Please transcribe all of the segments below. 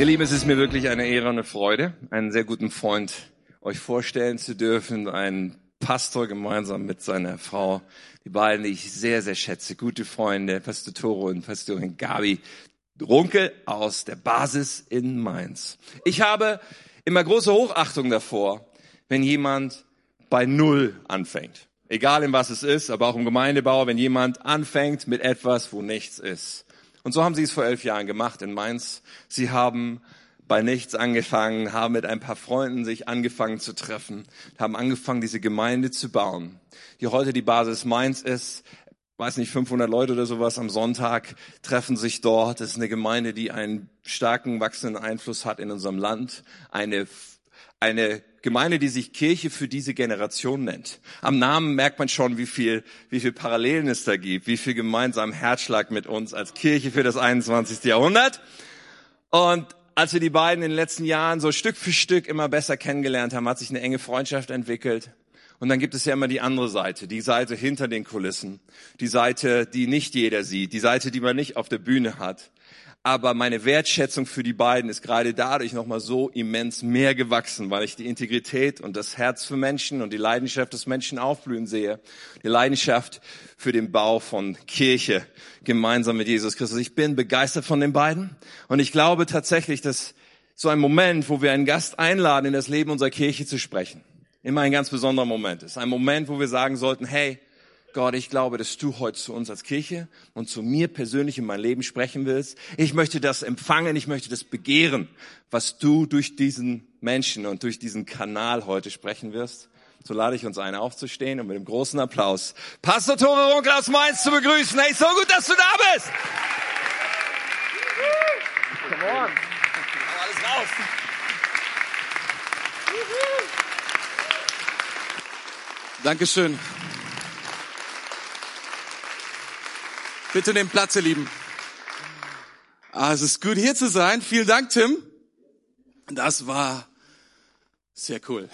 Ihr Lieben, es ist mir wirklich eine Ehre und eine Freude, einen sehr guten Freund euch vorstellen zu dürfen, einen Pastor gemeinsam mit seiner Frau, die beiden, die ich sehr, sehr schätze, gute Freunde, Pastor Toro und Pastorin Gabi Runkel aus der Basis in Mainz. Ich habe immer große Hochachtung davor, wenn jemand bei Null anfängt. Egal in was es ist, aber auch im Gemeindebau, wenn jemand anfängt mit etwas, wo nichts ist. Und so haben sie es vor elf Jahren gemacht in Mainz. Sie haben bei nichts angefangen, haben mit ein paar Freunden sich angefangen zu treffen, haben angefangen, diese Gemeinde zu bauen, die heute die Basis Mainz ist. Weiß nicht, 500 Leute oder sowas am Sonntag treffen sich dort. Das ist eine Gemeinde, die einen starken, wachsenden Einfluss hat in unserem Land. Eine, eine Gemeinde, die sich Kirche für diese Generation nennt. Am Namen merkt man schon, wie viel, wie viel Parallelen es da gibt, wie viel gemeinsamen Herzschlag mit uns als Kirche für das 21. Jahrhundert. Und als wir die beiden in den letzten Jahren so Stück für Stück immer besser kennengelernt haben, hat sich eine enge Freundschaft entwickelt. Und dann gibt es ja immer die andere Seite, die Seite hinter den Kulissen, die Seite, die nicht jeder sieht, die Seite, die man nicht auf der Bühne hat. Aber meine Wertschätzung für die beiden ist gerade dadurch nochmal so immens mehr gewachsen, weil ich die Integrität und das Herz für Menschen und die Leidenschaft des Menschen aufblühen sehe. Die Leidenschaft für den Bau von Kirche gemeinsam mit Jesus Christus. Ich bin begeistert von den beiden und ich glaube tatsächlich, dass so ein Moment, wo wir einen Gast einladen, in das Leben unserer Kirche zu sprechen, immer ein ganz besonderer Moment ist. Ein Moment, wo wir sagen sollten, hey, Gott, ich glaube, dass du heute zu uns als Kirche und zu mir persönlich in mein Leben sprechen willst. Ich möchte das empfangen, ich möchte das begehren, was du durch diesen Menschen und durch diesen Kanal heute sprechen wirst. So lade ich uns ein, aufzustehen und mit einem großen Applaus Pastor Tore Runkel aus Mainz zu begrüßen. Hey, so gut, dass du da bist! Come on. Alles raus. Dankeschön. Bitte nehmt Platz, ihr Lieben. Ah, es ist gut hier zu sein. Vielen Dank, Tim. Das war sehr cool.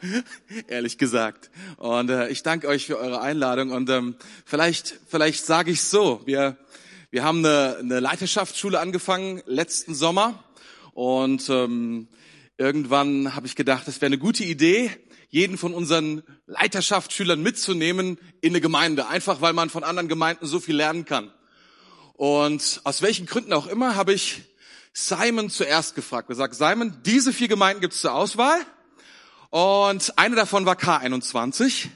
Ehrlich gesagt. Und äh, ich danke euch für eure Einladung. Und ähm, vielleicht, vielleicht sage ich so: Wir, wir haben eine, eine Leiterschaftsschule angefangen letzten Sommer. Und ähm, irgendwann habe ich gedacht, das wäre eine gute Idee, jeden von unseren Leiterschaftsschülern mitzunehmen in eine Gemeinde, einfach weil man von anderen Gemeinden so viel lernen kann. Und aus welchen Gründen auch immer habe ich Simon zuerst gefragt. Wir sagen, Simon, diese vier Gemeinden gibt es zur Auswahl. Und eine davon war K21.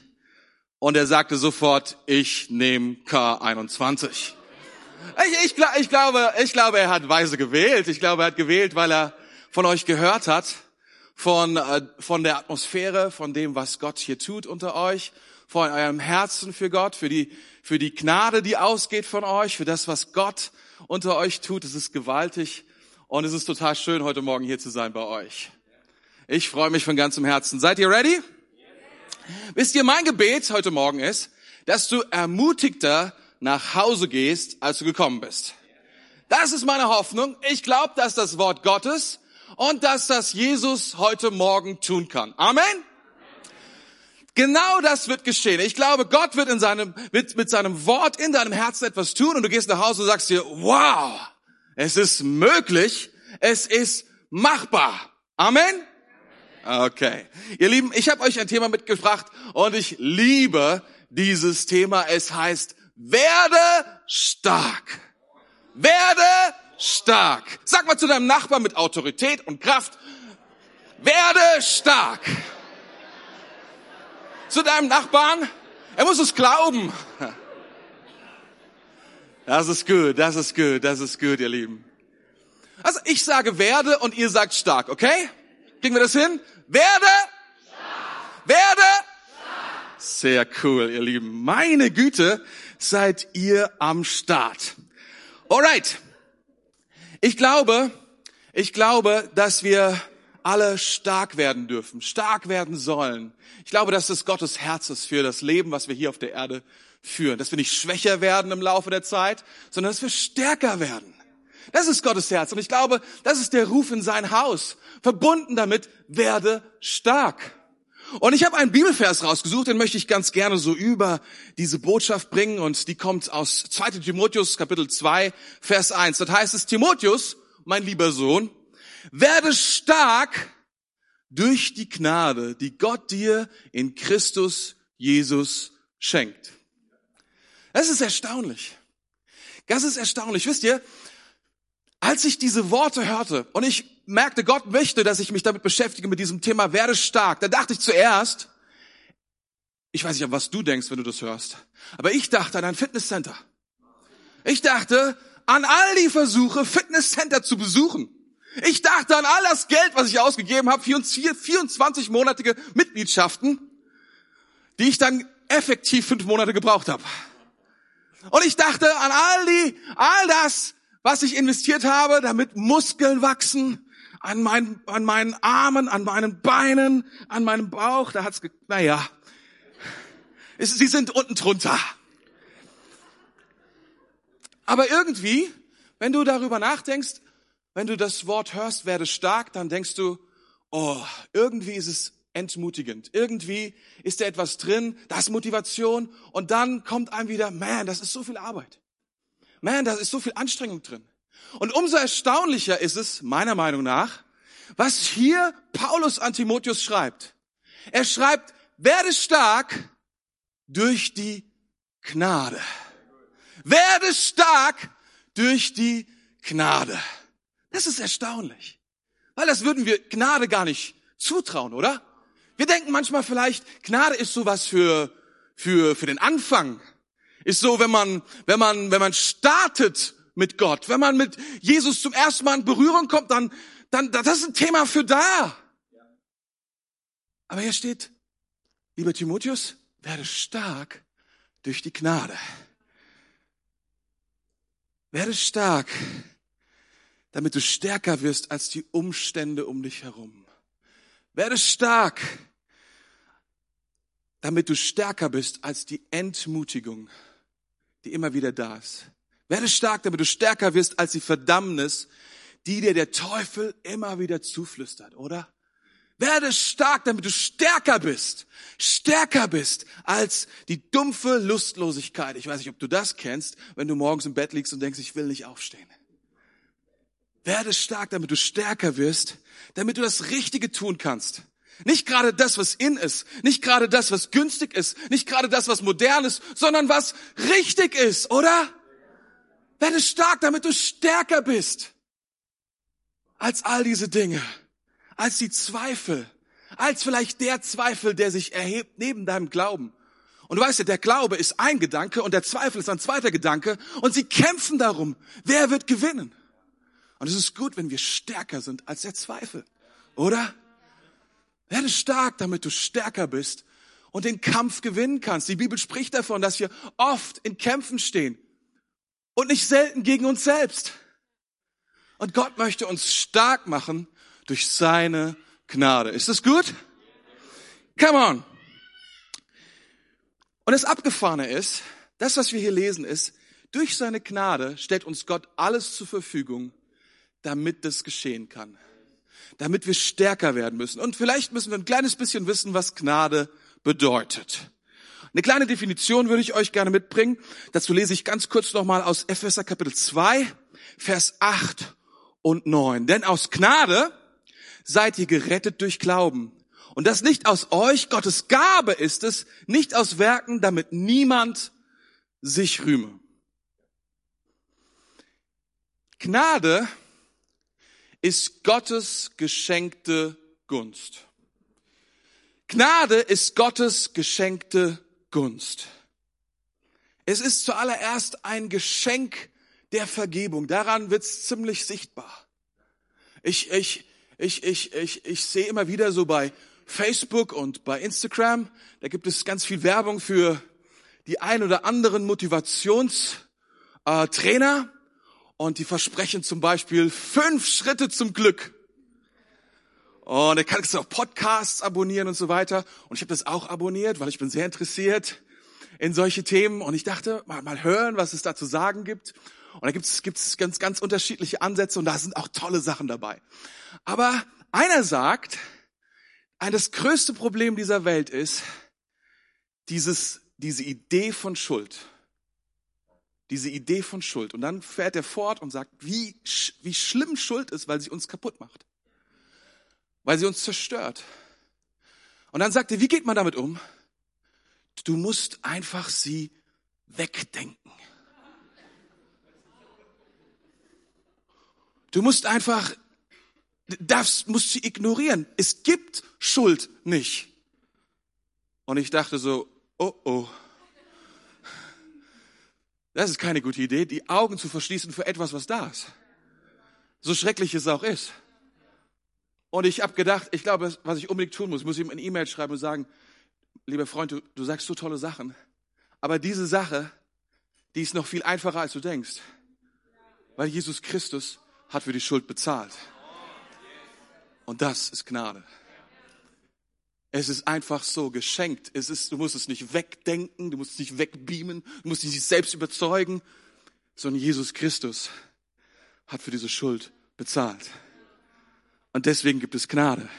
Und er sagte sofort, ich nehme K21. Ich, ich, ich, glaube, ich glaube, er hat weise gewählt. Ich glaube, er hat gewählt, weil er von euch gehört hat von, äh, von der Atmosphäre, von dem, was Gott hier tut unter euch, von eurem Herzen für Gott, für die, für die Gnade, die ausgeht von euch, für das, was Gott unter euch tut. Es ist gewaltig und es ist total schön, heute Morgen hier zu sein bei euch. Ich freue mich von ganzem Herzen. Seid ihr ready? Yes. Wisst ihr, mein Gebet heute Morgen ist, dass du ermutigter nach Hause gehst, als du gekommen bist. Das ist meine Hoffnung. Ich glaube, dass das Wort Gottes und dass das Jesus heute Morgen tun kann. Amen. Genau das wird geschehen. Ich glaube, Gott wird in seinem, wird mit seinem Wort in deinem Herzen etwas tun und du gehst nach Hause und sagst dir, wow, es ist möglich, es ist machbar. Amen. Okay. Ihr Lieben, ich habe euch ein Thema mitgebracht und ich liebe dieses Thema. Es heißt, werde stark. Werde stark. Sag mal zu deinem Nachbarn mit Autorität und Kraft, werde stark. Zu deinem Nachbarn, er muss es glauben. Das ist gut, das ist gut, das ist gut, ihr Lieben. Also ich sage werde und ihr sagt stark, okay? Kriegen wir das hin? Werde stark. Werde stark. Sehr cool, ihr Lieben. Meine Güte, seid ihr am Start. Alright. Ich glaube, ich glaube, dass wir alle stark werden dürfen, stark werden sollen. Ich glaube, dass es Gottes Herz ist für das Leben, was wir hier auf der Erde führen. Dass wir nicht schwächer werden im Laufe der Zeit, sondern dass wir stärker werden. Das ist Gottes Herz. Und ich glaube, das ist der Ruf in sein Haus. Verbunden damit, werde stark. Und ich habe einen Bibelvers rausgesucht, den möchte ich ganz gerne so über diese Botschaft bringen. Und die kommt aus 2 Timotheus Kapitel 2, Vers 1. Dort heißt es, Timotheus, mein lieber Sohn, werde stark durch die Gnade, die Gott dir in Christus Jesus schenkt. Das ist erstaunlich. Das ist erstaunlich. Wisst ihr, als ich diese Worte hörte und ich merkte, Gott möchte, dass ich mich damit beschäftige, mit diesem Thema, werde stark, da dachte ich zuerst, ich weiß nicht, was du denkst, wenn du das hörst, aber ich dachte an ein Fitnesscenter. Ich dachte an all die Versuche, Fitnesscenter zu besuchen. Ich dachte an all das Geld, was ich ausgegeben habe, 24-monatige Mitgliedschaften, die ich dann effektiv fünf Monate gebraucht habe. Und ich dachte an all die, all das, was ich investiert habe, damit Muskeln wachsen, an meinen, an meinen Armen, an meinen Beinen, an meinem Bauch, da hat's, naja, sie sind unten drunter. Aber irgendwie, wenn du darüber nachdenkst, wenn du das Wort hörst, werde stark, dann denkst du, oh, irgendwie ist es entmutigend. Irgendwie ist da etwas drin, das Motivation und dann kommt einem wieder, man, das ist so viel Arbeit. Man, da ist so viel Anstrengung drin. Und umso erstaunlicher ist es, meiner Meinung nach, was hier Paulus an Timotheus schreibt. Er schreibt, werde stark durch die Gnade. Werde stark durch die Gnade. Das ist erstaunlich. Weil das würden wir Gnade gar nicht zutrauen, oder? Wir denken manchmal vielleicht, Gnade ist sowas für, für, für den Anfang. Ist so, wenn man, wenn man, wenn man startet mit Gott, wenn man mit Jesus zum ersten Mal in Berührung kommt, dann, dann, das ist ein Thema für da. Aber hier steht, lieber Timotheus, werde stark durch die Gnade. Werde stark, damit du stärker wirst als die Umstände um dich herum. Werde stark, damit du stärker bist als die Entmutigung, die immer wieder da ist. Werde stark, damit du stärker wirst als die Verdammnis, die dir der Teufel immer wieder zuflüstert, oder? Werde stark, damit du stärker bist. Stärker bist als die dumpfe Lustlosigkeit. Ich weiß nicht, ob du das kennst, wenn du morgens im Bett liegst und denkst, ich will nicht aufstehen. Werde stark, damit du stärker wirst, damit du das Richtige tun kannst. Nicht gerade das, was in ist, nicht gerade das, was günstig ist, nicht gerade das, was modern ist, sondern was richtig ist, oder? Werde stark, damit du stärker bist als all diese Dinge als die Zweifel, als vielleicht der Zweifel, der sich erhebt neben deinem Glauben. Und du weißt ja, der Glaube ist ein Gedanke und der Zweifel ist ein zweiter Gedanke und sie kämpfen darum, wer wird gewinnen. Und es ist gut, wenn wir stärker sind als der Zweifel, oder? Werde stark, damit du stärker bist und den Kampf gewinnen kannst. Die Bibel spricht davon, dass wir oft in Kämpfen stehen und nicht selten gegen uns selbst. Und Gott möchte uns stark machen durch seine Gnade. Ist das gut? Come on. Und das Abgefahrene ist, das, was wir hier lesen, ist, durch seine Gnade stellt uns Gott alles zur Verfügung, damit das geschehen kann. Damit wir stärker werden müssen. Und vielleicht müssen wir ein kleines bisschen wissen, was Gnade bedeutet. Eine kleine Definition würde ich euch gerne mitbringen. Dazu lese ich ganz kurz nochmal aus Epheser Kapitel 2, Vers 8 und 9. Denn aus Gnade seid ihr gerettet durch Glauben. Und das nicht aus euch, Gottes Gabe ist es, nicht aus Werken, damit niemand sich rühme. Gnade ist Gottes geschenkte Gunst. Gnade ist Gottes geschenkte Gunst. Es ist zuallererst ein Geschenk der Vergebung. Daran wird's ziemlich sichtbar. Ich, ich, ich, ich, ich, ich sehe immer wieder so bei Facebook und bei Instagram, da gibt es ganz viel Werbung für die ein oder anderen Motivationstrainer äh, und die versprechen zum Beispiel fünf Schritte zum Glück. Und da kannst du auch Podcasts abonnieren und so weiter. Und ich habe das auch abonniert, weil ich bin sehr interessiert in solche Themen. Und ich dachte, mal, mal hören, was es da zu sagen gibt. Und da gibt es gibt's ganz, ganz unterschiedliche Ansätze und da sind auch tolle Sachen dabei. Aber einer sagt, das größte Problem dieser Welt ist dieses, diese Idee von Schuld. diese Idee von Schuld. Und dann fährt er fort und sagt, wie, wie schlimm Schuld ist, weil sie uns kaputt macht. Weil sie uns zerstört. Und dann sagt er, wie geht man damit um? Du musst einfach sie wegdenken. Du musst einfach, darfst, musst sie ignorieren. Es gibt Schuld nicht. Und ich dachte so, oh oh. Das ist keine gute Idee, die Augen zu verschließen für etwas, was da ist. So schrecklich es auch ist. Und ich habe gedacht, ich glaube, was ich unbedingt tun muss, muss ihm eine E-Mail schreiben und sagen, lieber Freund, du, du sagst so tolle Sachen, aber diese Sache, die ist noch viel einfacher, als du denkst. Weil Jesus Christus hat für die Schuld bezahlt. Und das ist Gnade. Es ist einfach so geschenkt. Es ist, du musst es nicht wegdenken, du musst es nicht wegbeamen, du musst dich selbst überzeugen, sondern Jesus Christus hat für diese Schuld bezahlt. Und deswegen gibt es Gnade.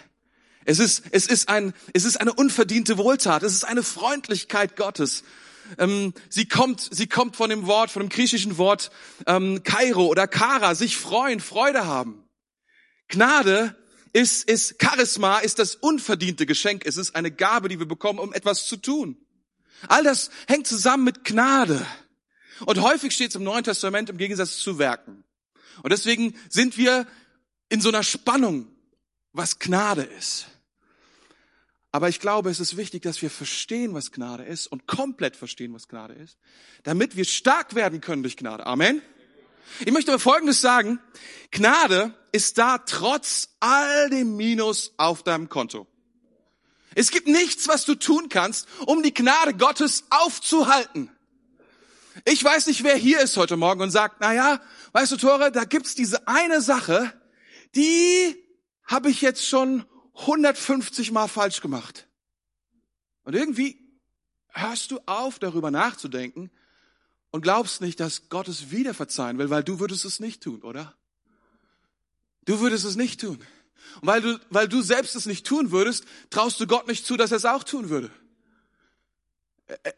Es ist, es ist ein, es ist eine unverdiente Wohltat. Es ist eine Freundlichkeit Gottes. Ähm, sie kommt, sie kommt von dem Wort, von dem griechischen Wort ähm, Kairo oder Kara, sich freuen, Freude haben. Gnade ist, ist Charisma, ist das unverdiente Geschenk. Es ist eine Gabe, die wir bekommen, um etwas zu tun. All das hängt zusammen mit Gnade. Und häufig steht es im Neuen Testament im Gegensatz zu Werken. Und deswegen sind wir in so einer Spannung, was Gnade ist. Aber ich glaube, es ist wichtig, dass wir verstehen, was Gnade ist und komplett verstehen, was Gnade ist, damit wir stark werden können durch Gnade. Amen. Ich möchte aber Folgendes sagen. Gnade ist da trotz all dem Minus auf deinem Konto. Es gibt nichts, was du tun kannst, um die Gnade Gottes aufzuhalten. Ich weiß nicht, wer hier ist heute Morgen und sagt, na ja, weißt du, Tore, da gibt's diese eine Sache, die habe ich jetzt schon 150 Mal falsch gemacht. Und irgendwie hörst du auf, darüber nachzudenken und glaubst nicht, dass Gott es wieder verzeihen will, weil du würdest es nicht tun, oder? Du würdest es nicht tun. Und weil du, weil du selbst es nicht tun würdest, traust du Gott nicht zu, dass er es auch tun würde.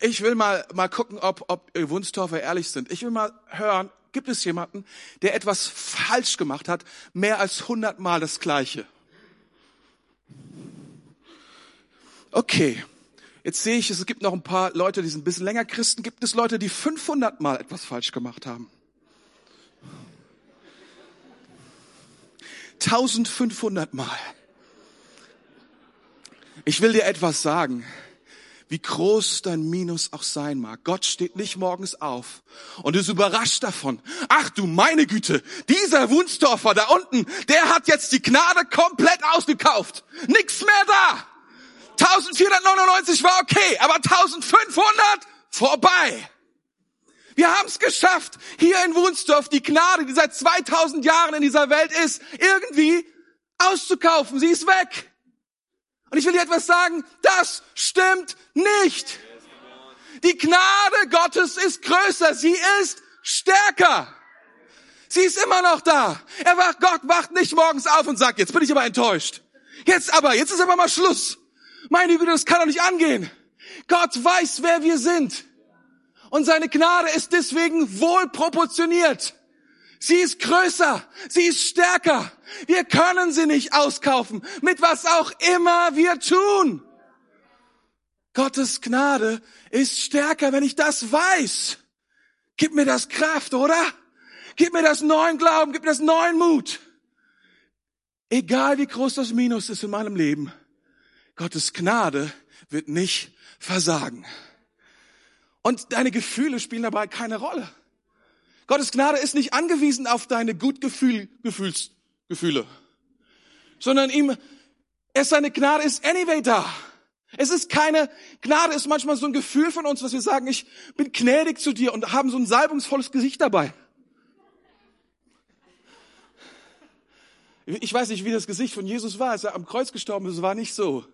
Ich will mal, mal gucken, ob, ob Wunstorfer ehrlich sind. Ich will mal hören, gibt es jemanden, der etwas falsch gemacht hat, mehr als hundertmal das Gleiche? Okay. Jetzt sehe ich, es gibt noch ein paar Leute, die sind ein bisschen länger Christen. Gibt es Leute, die 500 Mal etwas falsch gemacht haben? 1500 Mal. Ich will dir etwas sagen wie groß dein Minus auch sein mag. Gott steht nicht morgens auf und ist überrascht davon. Ach du meine Güte, dieser Wunstorfer da unten, der hat jetzt die Gnade komplett ausgekauft. Nix mehr da. 1499 war okay, aber 1500 vorbei. Wir haben es geschafft, hier in Wunsdorf die Gnade, die seit 2000 Jahren in dieser Welt ist, irgendwie auszukaufen. Sie ist weg. Und ich will dir etwas sagen, das stimmt nicht. Die Gnade Gottes ist größer, sie ist stärker. Sie ist immer noch da. Er wacht, Gott wacht nicht morgens auf und sagt, jetzt bin ich aber enttäuscht. Jetzt aber, jetzt ist aber mal Schluss. Meine Güte, das kann doch nicht angehen. Gott weiß, wer wir sind. Und seine Gnade ist deswegen wohl proportioniert. Sie ist größer, sie ist stärker. Wir können sie nicht auskaufen, mit was auch immer wir tun. Gottes Gnade ist stärker, wenn ich das weiß. Gib mir das Kraft, oder? Gib mir das neuen Glauben, gib mir das neuen Mut. Egal wie groß das Minus ist in meinem Leben, Gottes Gnade wird nicht versagen. Und deine Gefühle spielen dabei keine Rolle. Gottes Gnade ist nicht angewiesen auf deine Gutgefühl, Gefühls, sondern ihm, es seine Gnade ist anyway da. Es ist keine, Gnade ist manchmal so ein Gefühl von uns, was wir sagen, ich bin gnädig zu dir und haben so ein salbungsvolles Gesicht dabei. Ich weiß nicht, wie das Gesicht von Jesus war, als er am Kreuz gestorben ist. Es war nicht so.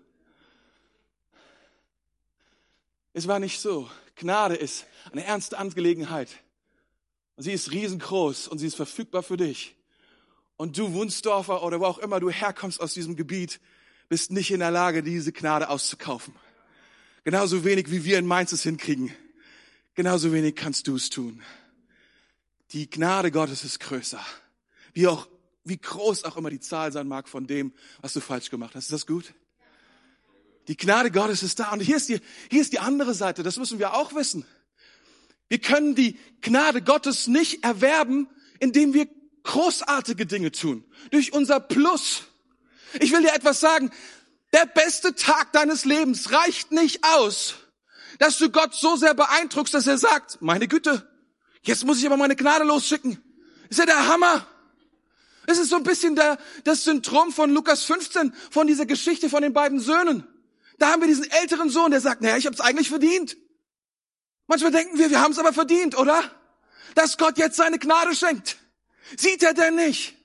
Es war nicht so. Gnade ist eine ernste Angelegenheit. Sie ist riesengroß und sie ist verfügbar für dich. Und du Wunsdorfer oder wo auch immer du herkommst aus diesem Gebiet, bist nicht in der Lage, diese Gnade auszukaufen. Genauso wenig wie wir in Mainz es hinkriegen. Genauso wenig kannst du es tun. Die Gnade Gottes ist größer. Wie auch, wie groß auch immer die Zahl sein mag von dem, was du falsch gemacht hast. Ist das gut? Die Gnade Gottes ist da. Und hier ist die, hier ist die andere Seite. Das müssen wir auch wissen. Wir können die Gnade Gottes nicht erwerben, indem wir großartige Dinge tun. Durch unser Plus. Ich will dir etwas sagen. Der beste Tag deines Lebens reicht nicht aus, dass du Gott so sehr beeindruckst, dass er sagt, meine Güte, jetzt muss ich aber meine Gnade losschicken. Ist ja der Hammer. Es ist so ein bisschen der, das Syndrom von Lukas 15, von dieser Geschichte von den beiden Söhnen. Da haben wir diesen älteren Sohn, der sagt, naja, ich habe es eigentlich verdient. Manchmal denken wir, wir haben es aber verdient, oder? Dass Gott jetzt seine Gnade schenkt. Sieht er denn nicht?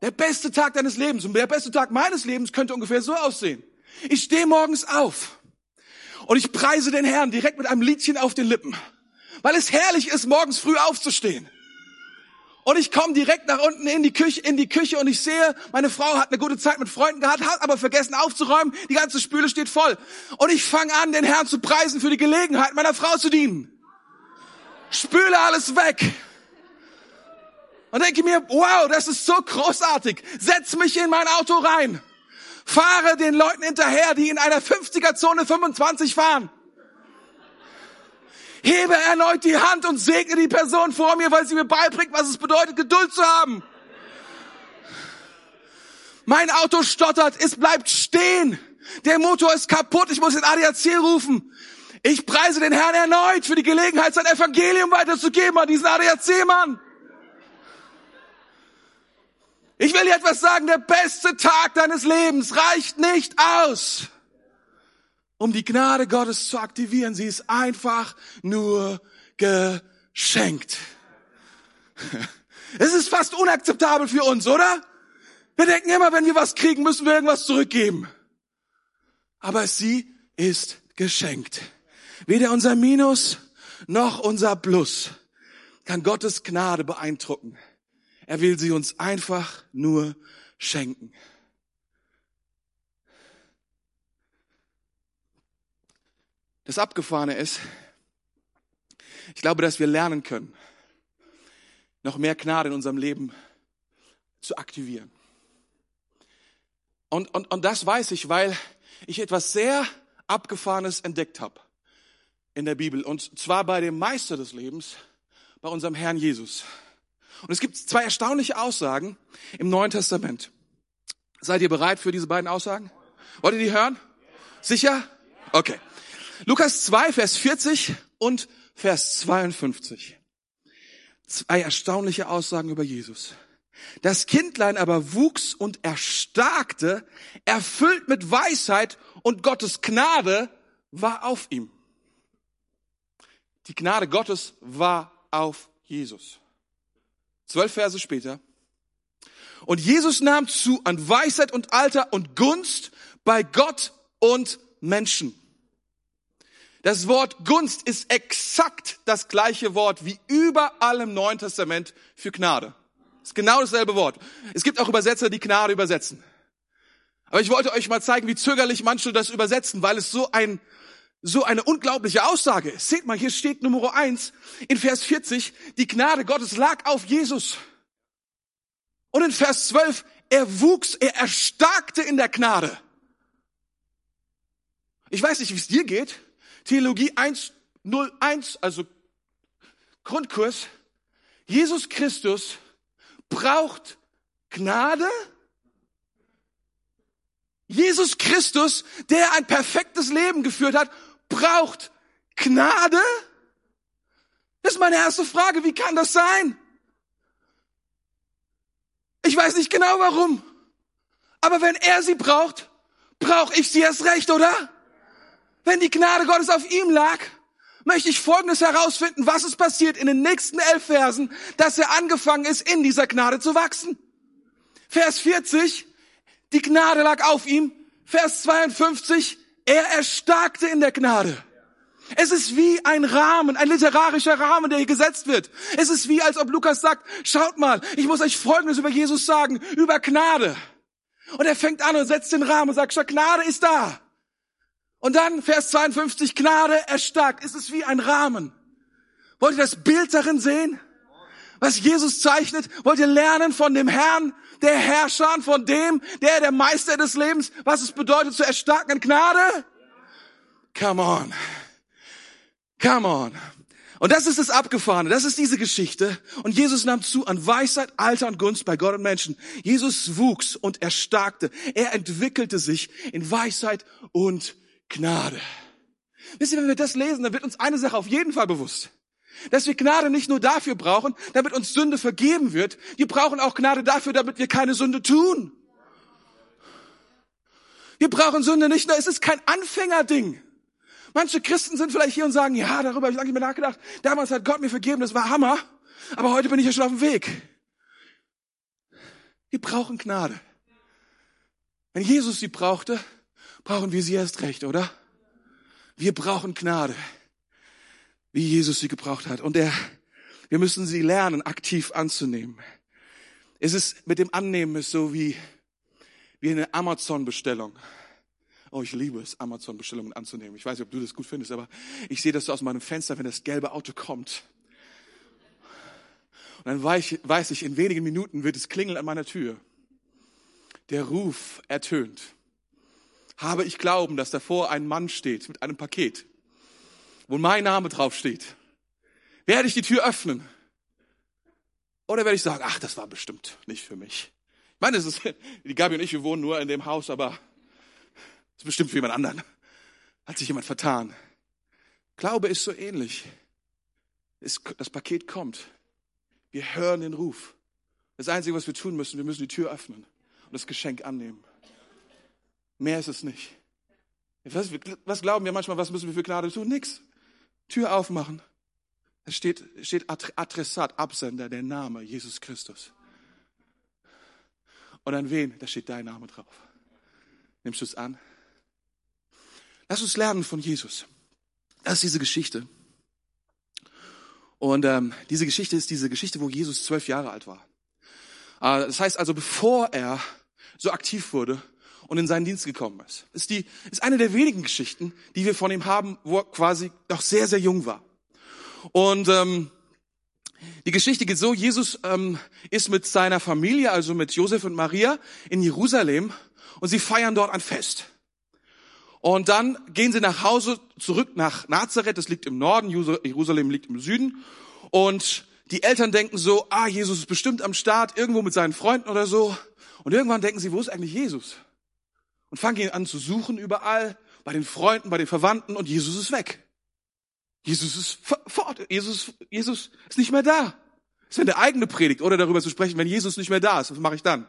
Der beste Tag deines Lebens und der beste Tag meines Lebens könnte ungefähr so aussehen. Ich stehe morgens auf und ich preise den Herrn direkt mit einem Liedchen auf den Lippen, weil es herrlich ist, morgens früh aufzustehen. Und ich komme direkt nach unten in die Küche, in die Küche und ich sehe, meine Frau hat eine gute Zeit mit Freunden gehabt, hat aber vergessen aufzuräumen. Die ganze Spüle steht voll. Und ich fange an, den Herrn zu preisen für die Gelegenheit, meiner Frau zu dienen. Spüle alles weg. Und denke mir, wow, das ist so großartig. Setz mich in mein Auto rein. Fahre den Leuten hinterher, die in einer 50er-Zone 25 fahren hebe erneut die Hand und segne die Person vor mir, weil sie mir beibringt, was es bedeutet, Geduld zu haben. Mein Auto stottert, es bleibt stehen. Der Motor ist kaputt, ich muss den ADAC rufen. Ich preise den Herrn erneut für die Gelegenheit, sein Evangelium weiterzugeben an diesen ADAC-Mann. Ich will dir etwas sagen, der beste Tag deines Lebens reicht nicht aus um die Gnade Gottes zu aktivieren. Sie ist einfach nur geschenkt. Es ist fast unakzeptabel für uns, oder? Wir denken immer, wenn wir was kriegen, müssen wir irgendwas zurückgeben. Aber sie ist geschenkt. Weder unser Minus noch unser Plus kann Gottes Gnade beeindrucken. Er will sie uns einfach nur schenken. Das Abgefahrene ist, ich glaube, dass wir lernen können, noch mehr Gnade in unserem Leben zu aktivieren. Und, und, und das weiß ich, weil ich etwas sehr Abgefahrenes entdeckt habe in der Bibel. Und zwar bei dem Meister des Lebens, bei unserem Herrn Jesus. Und es gibt zwei erstaunliche Aussagen im Neuen Testament. Seid ihr bereit für diese beiden Aussagen? Wollt ihr die hören? Sicher? Okay. Lukas 2, Vers 40 und Vers 52. Zwei erstaunliche Aussagen über Jesus. Das Kindlein aber wuchs und erstarkte, erfüllt mit Weisheit und Gottes Gnade war auf ihm. Die Gnade Gottes war auf Jesus. Zwölf Verse später. Und Jesus nahm zu an Weisheit und Alter und Gunst bei Gott und Menschen. Das Wort Gunst ist exakt das gleiche Wort wie überall im Neuen Testament für Gnade. ist genau dasselbe Wort. Es gibt auch Übersetzer, die Gnade übersetzen. Aber ich wollte euch mal zeigen, wie zögerlich manche das übersetzen, weil es so ein, so eine unglaubliche Aussage ist. Seht mal, hier steht Nummer eins in Vers 40, die Gnade Gottes lag auf Jesus. Und in Vers 12, er wuchs, er erstarkte in der Gnade. Ich weiß nicht, wie es dir geht. Theologie 101, also Grundkurs. Jesus Christus braucht Gnade. Jesus Christus, der ein perfektes Leben geführt hat, braucht Gnade? Das ist meine erste Frage. Wie kann das sein? Ich weiß nicht genau warum. Aber wenn er sie braucht, brauche ich sie erst recht, oder? Wenn die Gnade Gottes auf ihm lag, möchte ich Folgendes herausfinden, was ist passiert in den nächsten elf Versen, dass er angefangen ist, in dieser Gnade zu wachsen. Vers 40, die Gnade lag auf ihm. Vers 52, er erstarkte in der Gnade. Es ist wie ein Rahmen, ein literarischer Rahmen, der hier gesetzt wird. Es ist wie, als ob Lukas sagt, schaut mal, ich muss euch Folgendes über Jesus sagen, über Gnade. Und er fängt an und setzt den Rahmen und sagt, schau, Gnade ist da. Und dann Vers 52, Gnade erstarkt. Es ist wie ein Rahmen. Wollt ihr das Bild darin sehen? was Jesus zeichnet? Wollt ihr lernen von dem Herrn, der Herrscher, von dem, der der Meister des Lebens, was es bedeutet zu erstarken in Gnade? Come on. Come on. Und das ist das Abgefahrene, das ist diese Geschichte. Und Jesus nahm zu an Weisheit, Alter und Gunst bei Gott und Menschen. Jesus wuchs und erstarkte. Er entwickelte sich in Weisheit und Gnade. Wisst ihr, wenn wir das lesen, dann wird uns eine Sache auf jeden Fall bewusst. Dass wir Gnade nicht nur dafür brauchen, damit uns Sünde vergeben wird. Wir brauchen auch Gnade dafür, damit wir keine Sünde tun. Wir brauchen Sünde nicht nur, es ist kein Anfängerding. Manche Christen sind vielleicht hier und sagen, ja, darüber habe ich lange nicht mehr nachgedacht. Damals hat Gott mir vergeben, das war Hammer. Aber heute bin ich ja schon auf dem Weg. Wir brauchen Gnade. Wenn Jesus sie brauchte, brauchen wir sie erst recht, oder? Wir brauchen Gnade, wie Jesus sie gebraucht hat. Und er, wir müssen sie lernen, aktiv anzunehmen. Es ist mit dem Annehmen ist so wie, wie eine Amazon-Bestellung. Oh, ich liebe es, Amazon-Bestellungen anzunehmen. Ich weiß nicht, ob du das gut findest, aber ich sehe das so aus meinem Fenster, wenn das gelbe Auto kommt. Und dann weiß ich, weiß ich, in wenigen Minuten wird es klingeln an meiner Tür. Der Ruf ertönt. Habe ich Glauben, dass davor ein Mann steht mit einem Paket, wo mein Name draufsteht? Werde ich die Tür öffnen? Oder werde ich sagen, ach, das war bestimmt nicht für mich? Ich meine, es ist, die Gabi und ich, wir wohnen nur in dem Haus, aber das ist bestimmt für jemand anderen. Hat sich jemand vertan. Glaube ist so ähnlich. Das Paket kommt. Wir hören den Ruf. Das Einzige, was wir tun müssen, wir müssen die Tür öffnen und das Geschenk annehmen. Mehr ist es nicht. Was, was glauben wir manchmal, was müssen wir für Gnade tun? Nix. Tür aufmachen. Es steht, steht Adressat, Absender, der Name, Jesus Christus. Und an wen? Da steht dein Name drauf. Nimmst du es an? Lass uns lernen von Jesus. Das ist diese Geschichte. Und ähm, diese Geschichte ist diese Geschichte, wo Jesus zwölf Jahre alt war. Äh, das heißt also, bevor er so aktiv wurde und in seinen Dienst gekommen ist. Ist, die, ist eine der wenigen Geschichten, die wir von ihm haben, wo er quasi noch sehr, sehr jung war. Und ähm, die Geschichte geht so, Jesus ähm, ist mit seiner Familie, also mit Josef und Maria, in Jerusalem und sie feiern dort ein Fest. Und dann gehen sie nach Hause zurück nach Nazareth, das liegt im Norden, Jerusalem liegt im Süden. Und die Eltern denken so, ah, Jesus ist bestimmt am Start, irgendwo mit seinen Freunden oder so. Und irgendwann denken sie, wo ist eigentlich Jesus? Und fangen ihn an zu suchen überall, bei den Freunden, bei den Verwandten und Jesus ist weg. Jesus ist fort. Jesus, Jesus ist nicht mehr da. Das ist eine eigene Predigt, oder darüber zu sprechen, wenn Jesus nicht mehr da ist. Was mache ich dann?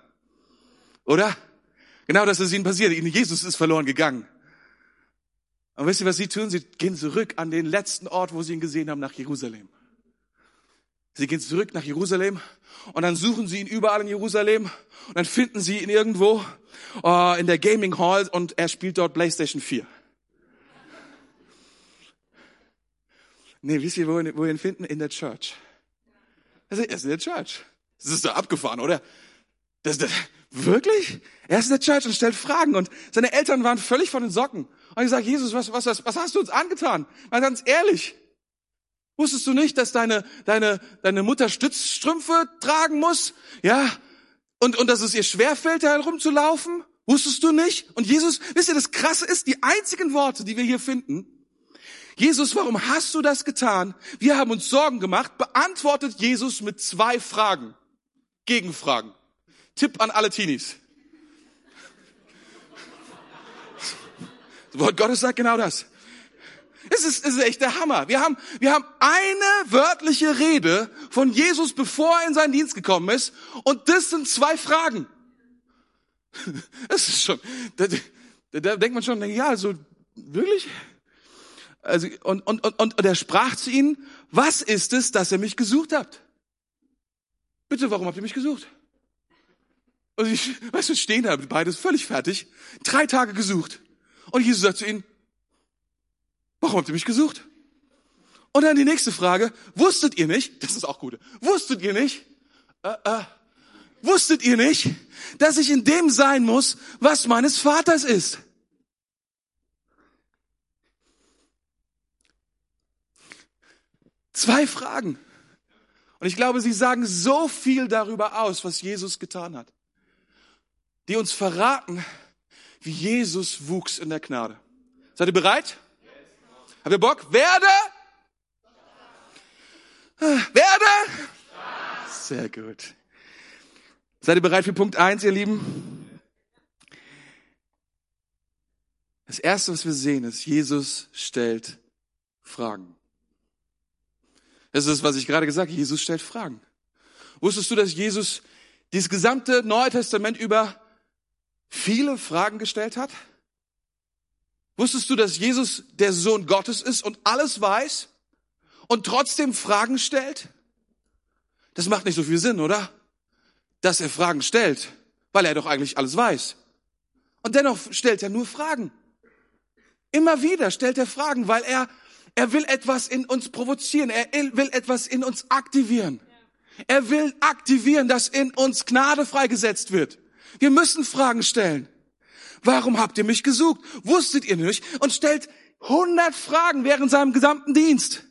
Oder? Genau das ist ihnen passiert. Jesus ist verloren gegangen. Und wisst ihr, was sie tun? Sie gehen zurück an den letzten Ort, wo sie ihn gesehen haben, nach Jerusalem. Sie gehen zurück nach Jerusalem und dann suchen sie ihn überall in Jerusalem und dann finden sie ihn irgendwo uh, in der Gaming Hall und er spielt dort PlayStation 4. Nee, wisst ihr, wo, wir ihn finden? In der Church. Er ist in der Church. Das ist doch abgefahren, oder? Das, das, wirklich? Er ist in der Church und stellt Fragen und seine Eltern waren völlig von den Socken. Und ich sage, Jesus, was, was, was, was hast du uns angetan? Mal ganz ehrlich. Wusstest du nicht, dass deine, deine, deine Mutter Stützstrümpfe tragen muss? Ja? Und, und dass es ihr schwerfällt, da herumzulaufen? Wusstest du nicht? Und Jesus, wisst ihr, das Krasse ist, die einzigen Worte, die wir hier finden, Jesus, warum hast du das getan? Wir haben uns Sorgen gemacht, beantwortet Jesus mit zwei Fragen. Gegenfragen. Tipp an alle Teenies. Das Wort Gottes sagt genau das. Es ist, es ist echt der Hammer. Wir haben, wir haben eine wörtliche Rede von Jesus, bevor er in seinen Dienst gekommen ist. Und das sind zwei Fragen. Das ist schon, da, da, da denkt man schon, ja, also, wirklich? Also, und, und, und, und er sprach zu ihnen, was ist es, dass ihr mich gesucht habt? Bitte, warum habt ihr mich gesucht? Und ich, weißt du, stehen da beides völlig fertig, drei Tage gesucht. Und Jesus sagt zu ihnen, warum habt ihr mich gesucht? Und dann die nächste Frage, wusstet ihr nicht, das ist auch gut, wusstet ihr nicht, äh, äh, wusstet ihr nicht, dass ich in dem sein muss, was meines Vaters ist? Zwei Fragen. Und ich glaube, sie sagen so viel darüber aus, was Jesus getan hat, die uns verraten, wie Jesus wuchs in der Gnade. Seid ihr bereit? Habt ihr Bock? Werde! Werde! Sehr gut. Seid ihr bereit für Punkt eins, ihr Lieben? Das erste, was wir sehen, ist, Jesus stellt Fragen. Das ist, was ich gerade gesagt habe. Jesus stellt Fragen. Wusstest du, dass Jesus dieses gesamte Neue Testament über viele Fragen gestellt hat? Wusstest du, dass Jesus der Sohn Gottes ist und alles weiß und trotzdem Fragen stellt? Das macht nicht so viel Sinn, oder? Dass er Fragen stellt, weil er doch eigentlich alles weiß. Und dennoch stellt er nur Fragen. Immer wieder stellt er Fragen, weil er, er will etwas in uns provozieren. Er will etwas in uns aktivieren. Er will aktivieren, dass in uns Gnade freigesetzt wird. Wir müssen Fragen stellen. Warum habt ihr mich gesucht? Wusstet ihr nicht? Und stellt hundert Fragen während seinem gesamten Dienst.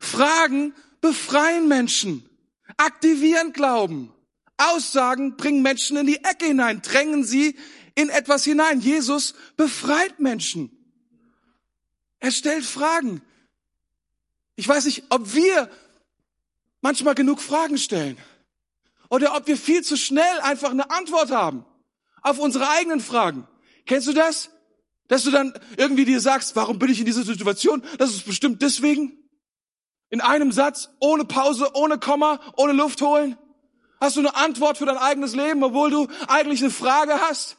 Fragen befreien Menschen, aktivieren Glauben. Aussagen bringen Menschen in die Ecke hinein, drängen sie in etwas hinein. Jesus befreit Menschen. Er stellt Fragen. Ich weiß nicht, ob wir manchmal genug Fragen stellen oder ob wir viel zu schnell einfach eine Antwort haben auf unsere eigenen Fragen. Kennst du das? Dass du dann irgendwie dir sagst, warum bin ich in dieser Situation? Das ist bestimmt deswegen. In einem Satz, ohne Pause, ohne Komma, ohne Luft holen. Hast du eine Antwort für dein eigenes Leben, obwohl du eigentlich eine Frage hast?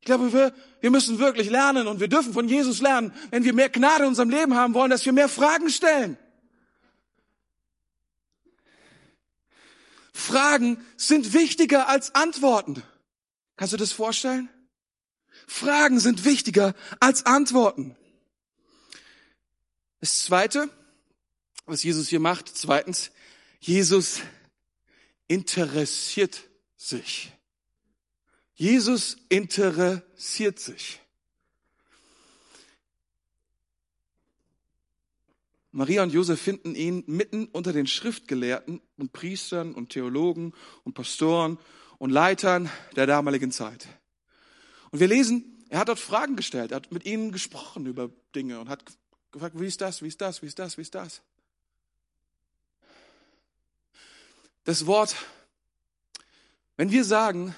Ich glaube, wir, wir müssen wirklich lernen und wir dürfen von Jesus lernen, wenn wir mehr Gnade in unserem Leben haben wollen, dass wir mehr Fragen stellen. Fragen sind wichtiger als Antworten. Kannst du das vorstellen? Fragen sind wichtiger als Antworten. Das zweite, was Jesus hier macht, zweitens, Jesus interessiert sich. Jesus interessiert sich. Maria und Josef finden ihn mitten unter den Schriftgelehrten und Priestern und Theologen und Pastoren und Leitern der damaligen Zeit. Und wir lesen, er hat dort Fragen gestellt, er hat mit ihnen gesprochen über Dinge und hat gefragt, wie ist das, wie ist das, wie ist das, wie ist das. Das Wort, wenn wir sagen,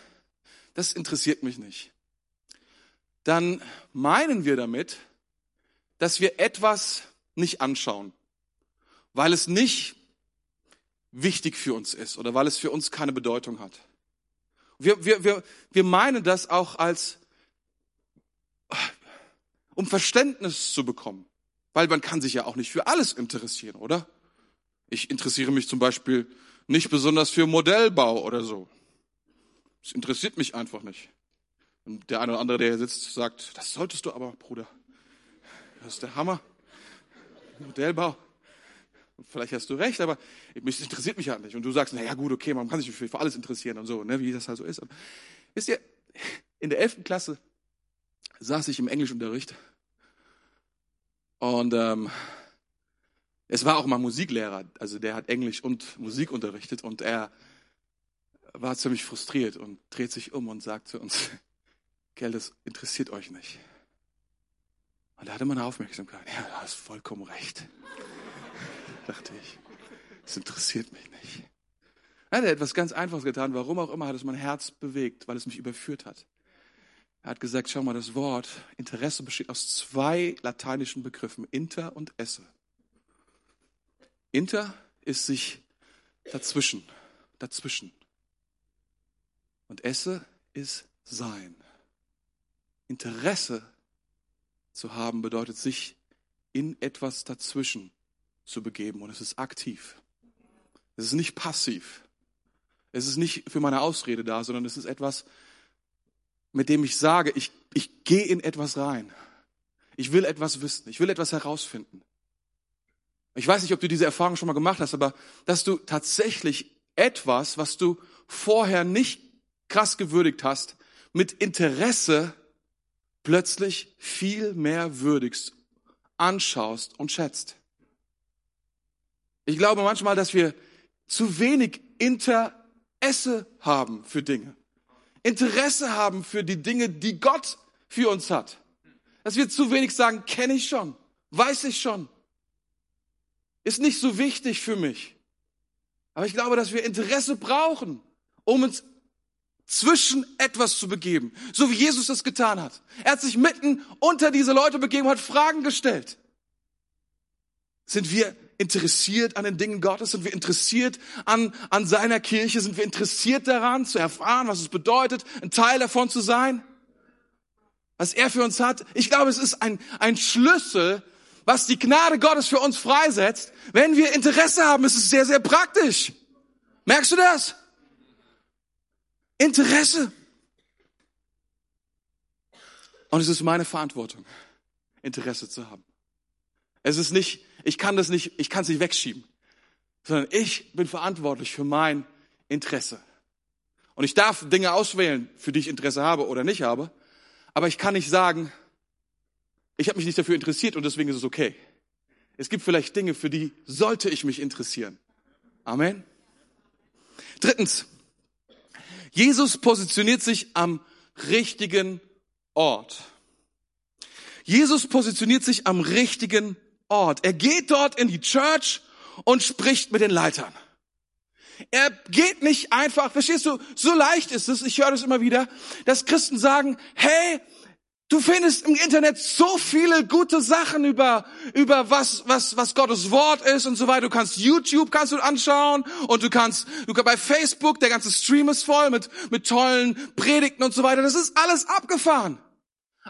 das interessiert mich nicht, dann meinen wir damit, dass wir etwas nicht anschauen, weil es nicht wichtig für uns ist oder weil es für uns keine Bedeutung hat. Wir, wir, wir, wir meinen das auch als, um Verständnis zu bekommen, weil man kann sich ja auch nicht für alles interessieren, oder? Ich interessiere mich zum Beispiel nicht besonders für Modellbau oder so. Es interessiert mich einfach nicht. Und der eine oder andere, der hier sitzt, sagt, das solltest du aber, Bruder. Das ist der Hammer. Modellbau. Vielleicht hast du recht, aber es interessiert mich halt nicht. Und du sagst, naja gut, okay, man kann sich für alles interessieren und so, ne, wie das halt so ist. Und wisst ihr, in der elften Klasse saß ich im Englischunterricht und ähm, es war auch mal Musiklehrer, also der hat Englisch und Musik unterrichtet und er war ziemlich frustriert und dreht sich um und sagt zu uns, Gell, das interessiert euch nicht. Und er hatte meine Aufmerksamkeit. Ja, du hast vollkommen recht. Dachte ich. Das interessiert mich nicht. Er hat etwas ganz Einfaches getan. Warum auch immer hat es mein Herz bewegt, weil es mich überführt hat. Er hat gesagt, schau mal, das Wort Interesse besteht aus zwei lateinischen Begriffen, inter und esse. Inter ist sich dazwischen, dazwischen. Und esse ist sein. Interesse zu haben bedeutet, sich in etwas dazwischen zu begeben. Und es ist aktiv. Es ist nicht passiv. Es ist nicht für meine Ausrede da, sondern es ist etwas, mit dem ich sage, ich, ich gehe in etwas rein. Ich will etwas wissen. Ich will etwas herausfinden. Ich weiß nicht, ob du diese Erfahrung schon mal gemacht hast, aber dass du tatsächlich etwas, was du vorher nicht krass gewürdigt hast, mit Interesse plötzlich viel mehr würdigst, anschaust und schätzt. Ich glaube manchmal, dass wir zu wenig Interesse haben für Dinge. Interesse haben für die Dinge, die Gott für uns hat. Dass wir zu wenig sagen, kenne ich schon, weiß ich schon. Ist nicht so wichtig für mich. Aber ich glaube, dass wir Interesse brauchen, um uns zwischen etwas zu begeben. So wie Jesus das getan hat. Er hat sich mitten unter diese Leute begeben hat Fragen gestellt. Sind wir interessiert an den Dingen Gottes? Sind wir interessiert an, an seiner Kirche? Sind wir interessiert daran, zu erfahren, was es bedeutet, ein Teil davon zu sein? Was er für uns hat? Ich glaube, es ist ein, ein Schlüssel, was die Gnade Gottes für uns freisetzt. Wenn wir Interesse haben, ist es sehr, sehr praktisch. Merkst du das? Interesse. Und es ist meine Verantwortung, Interesse zu haben. Es ist nicht, ich kann das nicht, ich kann es nicht wegschieben, sondern ich bin verantwortlich für mein Interesse. Und ich darf Dinge auswählen, für die ich Interesse habe oder nicht habe, aber ich kann nicht sagen, ich habe mich nicht dafür interessiert und deswegen ist es okay. Es gibt vielleicht Dinge, für die sollte ich mich interessieren. Amen. Drittens, Jesus positioniert sich am richtigen Ort. Jesus positioniert sich am richtigen Ort. Er geht dort in die Church und spricht mit den Leitern. Er geht nicht einfach, verstehst du, so leicht ist es, ich höre das immer wieder, dass Christen sagen, hey, Du findest im Internet so viele gute Sachen über, über was, was, was Gottes Wort ist und so weiter. Du kannst YouTube kannst du anschauen und du kannst, du kannst bei Facebook, der ganze Stream ist voll mit, mit tollen Predigten und so weiter. Das ist alles abgefahren.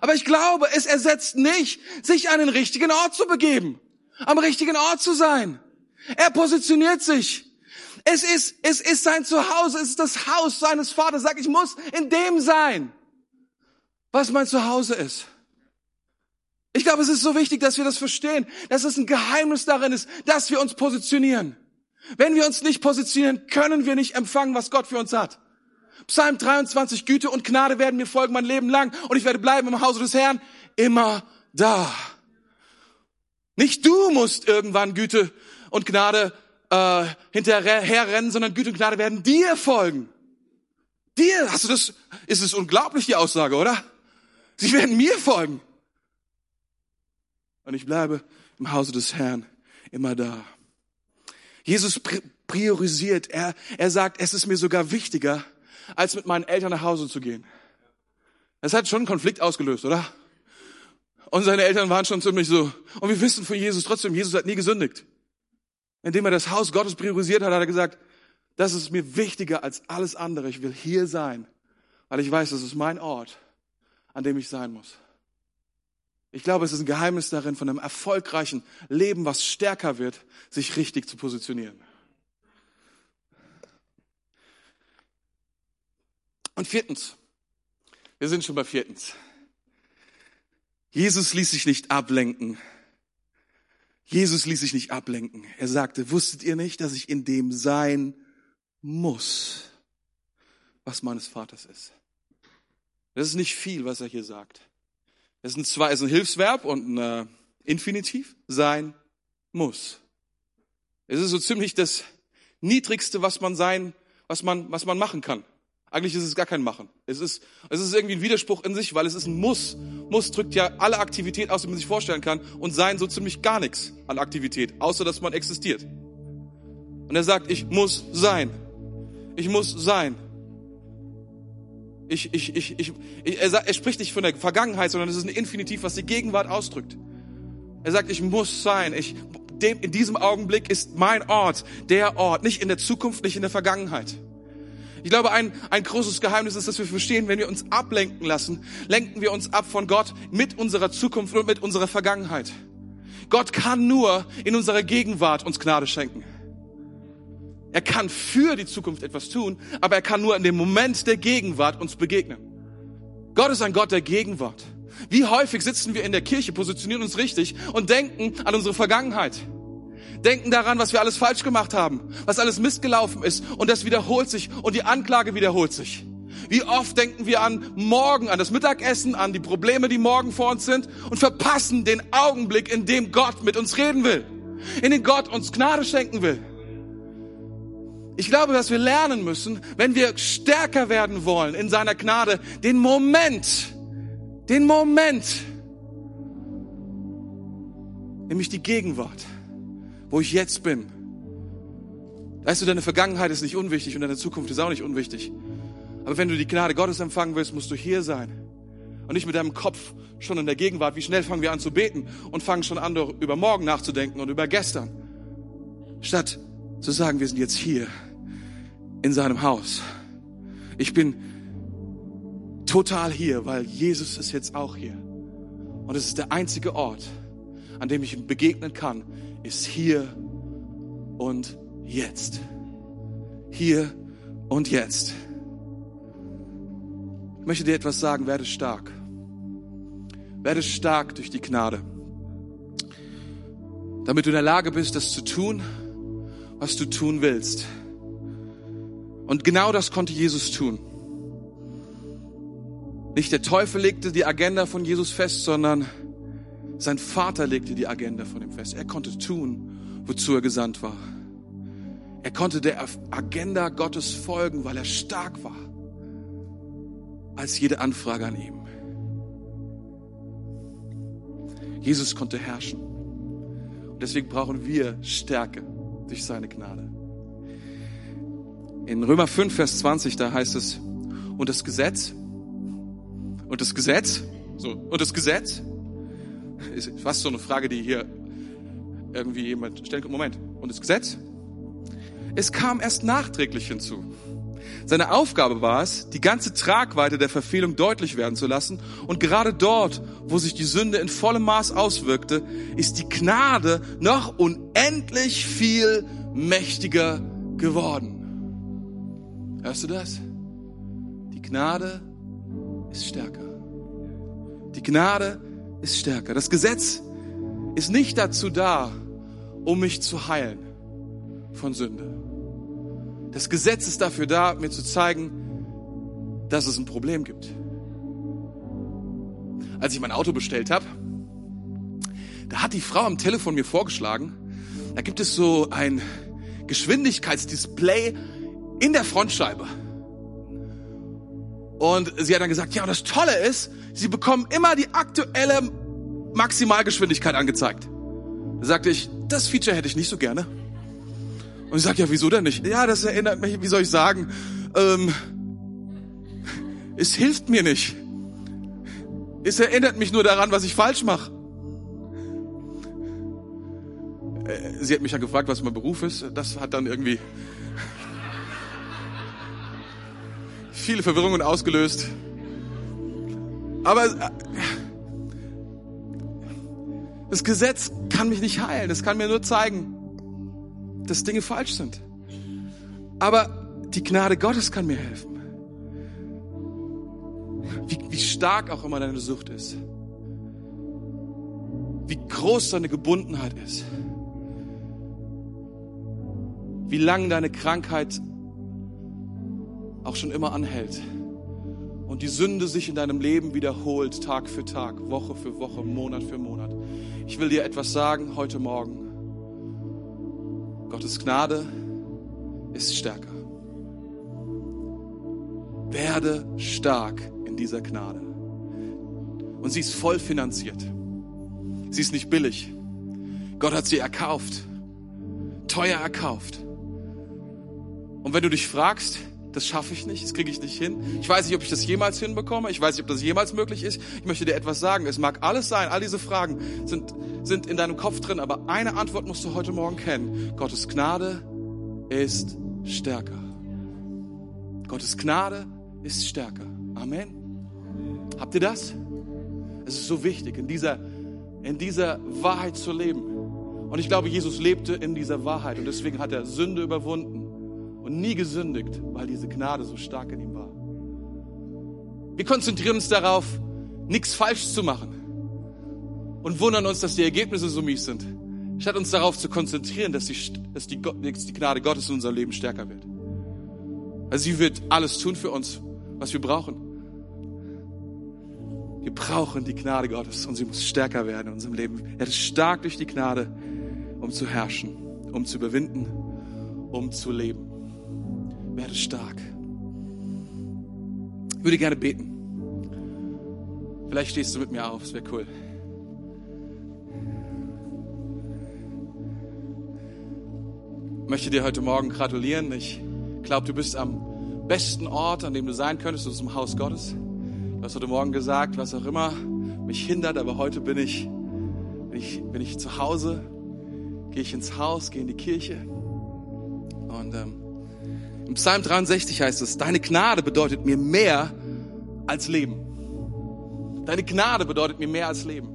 Aber ich glaube, es ersetzt nicht, sich an den richtigen Ort zu begeben, am richtigen Ort zu sein. Er positioniert sich. Es ist, es ist sein Zuhause, es ist das Haus seines Vaters. Sag, ich muss in dem sein was mein Zuhause ist. Ich glaube, es ist so wichtig, dass wir das verstehen, dass es ein Geheimnis darin ist, dass wir uns positionieren. Wenn wir uns nicht positionieren, können wir nicht empfangen, was Gott für uns hat. Psalm 23, Güte und Gnade werden mir folgen mein Leben lang und ich werde bleiben im Hause des Herrn immer da. Nicht du musst irgendwann Güte und Gnade äh, hinterherrennen, sondern Güte und Gnade werden dir folgen. Dir, hast du das? Ist es unglaublich die Aussage, oder? Sie werden mir folgen. Und ich bleibe im Hause des Herrn immer da. Jesus priorisiert. Er, er sagt, es ist mir sogar wichtiger, als mit meinen Eltern nach Hause zu gehen. Das hat schon einen Konflikt ausgelöst, oder? Und seine Eltern waren schon ziemlich so. Und wir wissen von Jesus trotzdem, Jesus hat nie gesündigt. Indem er das Haus Gottes priorisiert hat, hat er gesagt, das ist mir wichtiger als alles andere. Ich will hier sein, weil ich weiß, das ist mein Ort an dem ich sein muss. Ich glaube, es ist ein Geheimnis darin, von einem erfolgreichen Leben, was stärker wird, sich richtig zu positionieren. Und viertens, wir sind schon bei viertens. Jesus ließ sich nicht ablenken. Jesus ließ sich nicht ablenken. Er sagte, wusstet ihr nicht, dass ich in dem sein muss, was meines Vaters ist? Das ist nicht viel, was er hier sagt. Es ist ein, zwei, ist ein Hilfsverb und ein äh, Infinitiv. Sein muss. Es ist so ziemlich das Niedrigste, was man sein, was man, was man machen kann. Eigentlich ist es gar kein Machen. Es ist, es ist irgendwie ein Widerspruch in sich, weil es ist ein Muss. Muss drückt ja alle Aktivität aus, die man sich vorstellen kann und sein so ziemlich gar nichts an Aktivität, außer dass man existiert. Und er sagt, ich muss sein. Ich muss sein. Ich, ich, ich, ich, er, sagt, er spricht nicht von der Vergangenheit, sondern es ist ein Infinitiv, was die Gegenwart ausdrückt. Er sagt, ich muss sein. Ich, dem, in diesem Augenblick ist mein Ort der Ort, nicht in der Zukunft, nicht in der Vergangenheit. Ich glaube, ein, ein großes Geheimnis ist, dass wir verstehen, wenn wir uns ablenken lassen, lenken wir uns ab von Gott mit unserer Zukunft und mit unserer Vergangenheit. Gott kann nur in unserer Gegenwart uns Gnade schenken. Er kann für die Zukunft etwas tun, aber er kann nur in dem Moment der Gegenwart uns begegnen. Gott ist ein Gott der Gegenwart. Wie häufig sitzen wir in der Kirche, positionieren uns richtig und denken an unsere Vergangenheit. Denken daran, was wir alles falsch gemacht haben, was alles missgelaufen ist und das wiederholt sich und die Anklage wiederholt sich. Wie oft denken wir an morgen, an das Mittagessen, an die Probleme, die morgen vor uns sind und verpassen den Augenblick, in dem Gott mit uns reden will. in denen Gott uns Gnade schenken will. Ich glaube, dass wir lernen müssen, wenn wir stärker werden wollen in seiner Gnade, den Moment, den Moment, nämlich die Gegenwart, wo ich jetzt bin. Weißt du, deine Vergangenheit ist nicht unwichtig und deine Zukunft ist auch nicht unwichtig. Aber wenn du die Gnade Gottes empfangen willst, musst du hier sein. Und nicht mit deinem Kopf schon in der Gegenwart. Wie schnell fangen wir an zu beten und fangen schon an, über morgen nachzudenken und über gestern. Statt zu sagen, wir sind jetzt hier in seinem Haus. Ich bin total hier, weil Jesus ist jetzt auch hier. Und es ist der einzige Ort, an dem ich ihm begegnen kann, ist hier und jetzt. Hier und jetzt. Ich möchte dir etwas sagen, werde stark. Werde stark durch die Gnade. Damit du in der Lage bist, das zu tun, was du tun willst. Und genau das konnte Jesus tun. Nicht der Teufel legte die Agenda von Jesus fest, sondern sein Vater legte die Agenda von ihm fest. Er konnte tun, wozu er gesandt war. Er konnte der Agenda Gottes folgen, weil er stark war, als jede Anfrage an ihm. Jesus konnte herrschen. Und deswegen brauchen wir Stärke durch seine Gnade. In Römer 5, Vers 20, da heißt es, und das Gesetz, und das Gesetz, so, und das Gesetz, ist fast so eine Frage, die hier irgendwie jemand kann. Moment, und das Gesetz? Es kam erst nachträglich hinzu. Seine Aufgabe war es, die ganze Tragweite der Verfehlung deutlich werden zu lassen. Und gerade dort, wo sich die Sünde in vollem Maß auswirkte, ist die Gnade noch unendlich viel mächtiger geworden. Hörst du das? Die Gnade ist stärker. Die Gnade ist stärker. Das Gesetz ist nicht dazu da, um mich zu heilen von Sünde. Das Gesetz ist dafür da, mir zu zeigen, dass es ein Problem gibt. Als ich mein Auto bestellt habe, da hat die Frau am Telefon mir vorgeschlagen, da gibt es so ein Geschwindigkeitsdisplay in der Frontscheibe. Und sie hat dann gesagt, ja, und das Tolle ist, sie bekommen immer die aktuelle Maximalgeschwindigkeit angezeigt. Da sagte ich, das Feature hätte ich nicht so gerne. Und ich sage, ja, wieso denn nicht? Ja, das erinnert mich, wie soll ich sagen, ähm, es hilft mir nicht. Es erinnert mich nur daran, was ich falsch mache. Äh, sie hat mich ja gefragt, was mein Beruf ist. Das hat dann irgendwie viele Verwirrungen ausgelöst. Aber äh, das Gesetz kann mich nicht heilen. Es kann mir nur zeigen, dass Dinge falsch sind. Aber die Gnade Gottes kann mir helfen. Wie, wie stark auch immer deine Sucht ist. Wie groß deine Gebundenheit ist. Wie lang deine Krankheit auch schon immer anhält. Und die Sünde sich in deinem Leben wiederholt, Tag für Tag, Woche für Woche, Monat für Monat. Ich will dir etwas sagen heute Morgen. Gottes Gnade ist stärker. Werde stark in dieser Gnade. Und sie ist voll finanziert. Sie ist nicht billig. Gott hat sie erkauft. Teuer erkauft. Und wenn du dich fragst, das schaffe ich nicht, das kriege ich nicht hin. Ich weiß nicht, ob ich das jemals hinbekomme. Ich weiß nicht, ob das jemals möglich ist. Ich möchte dir etwas sagen. Es mag alles sein, all diese Fragen sind sind in deinem Kopf drin, aber eine Antwort musst du heute Morgen kennen. Gottes Gnade ist stärker. Gottes Gnade ist stärker. Amen. Habt ihr das? Es ist so wichtig, in dieser, in dieser Wahrheit zu leben. Und ich glaube, Jesus lebte in dieser Wahrheit und deswegen hat er Sünde überwunden und nie gesündigt, weil diese Gnade so stark in ihm war. Wir konzentrieren uns darauf, nichts falsch zu machen und wundern uns, dass die Ergebnisse so mies sind, statt uns darauf zu konzentrieren, dass die, dass die, die Gnade Gottes in unserem Leben stärker wird. Also sie wird alles tun für uns, was wir brauchen. Wir brauchen die Gnade Gottes und sie muss stärker werden in unserem Leben. Er ist stark durch die Gnade um zu herrschen, um zu überwinden, um zu leben. Werde stark. Ich würde gerne beten. Vielleicht stehst du mit mir auf, es wäre cool. Ich möchte dir heute Morgen gratulieren. Ich glaube, du bist am besten Ort, an dem du sein könntest, das ist im Haus Gottes. Du hast heute Morgen gesagt, was auch immer mich hindert, aber heute bin ich, bin ich, bin ich zu Hause, gehe ich ins Haus, gehe in die Kirche. Und ähm, im Psalm 63 heißt es, deine Gnade bedeutet mir mehr als Leben. Deine Gnade bedeutet mir mehr als Leben.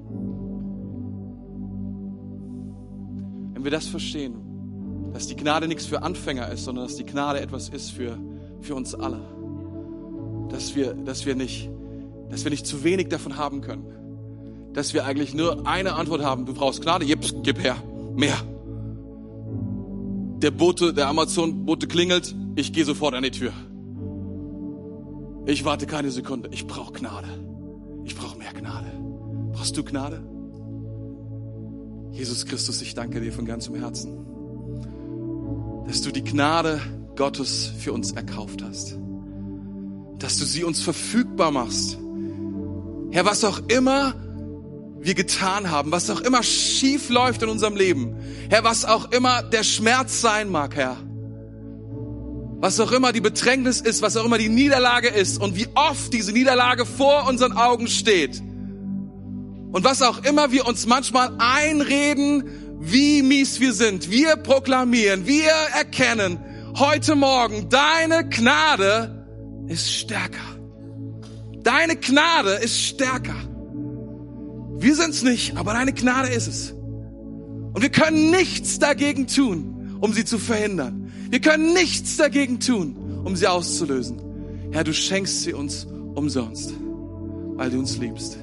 Wenn wir das verstehen, dass die Gnade nichts für Anfänger ist, sondern dass die Gnade etwas ist für, für uns alle. Dass wir, dass wir nicht, dass wir nicht zu wenig davon haben können. Dass wir eigentlich nur eine Antwort haben. Du brauchst Gnade, gib, gib her. Mehr. Der Bote, der Amazon-Bote klingelt, ich gehe sofort an die Tür. Ich warte keine Sekunde. Ich brauche Gnade. Ich brauche mehr Gnade. Brauchst du Gnade? Jesus Christus, ich danke dir von ganzem Herzen, dass du die Gnade Gottes für uns erkauft hast. Dass du sie uns verfügbar machst. Herr, was auch immer wir getan haben, was auch immer schief läuft in unserem Leben, Herr, was auch immer der Schmerz sein mag, Herr, was auch immer die Bedrängnis ist, was auch immer die Niederlage ist und wie oft diese Niederlage vor unseren Augen steht und was auch immer wir uns manchmal einreden, wie mies wir sind, wir proklamieren, wir erkennen heute Morgen, deine Gnade ist stärker. Deine Gnade ist stärker. Wir sind's nicht, aber deine Gnade ist es. Und wir können nichts dagegen tun, um sie zu verhindern. Wir können nichts dagegen tun, um sie auszulösen. Herr, du schenkst sie uns umsonst, weil du uns liebst.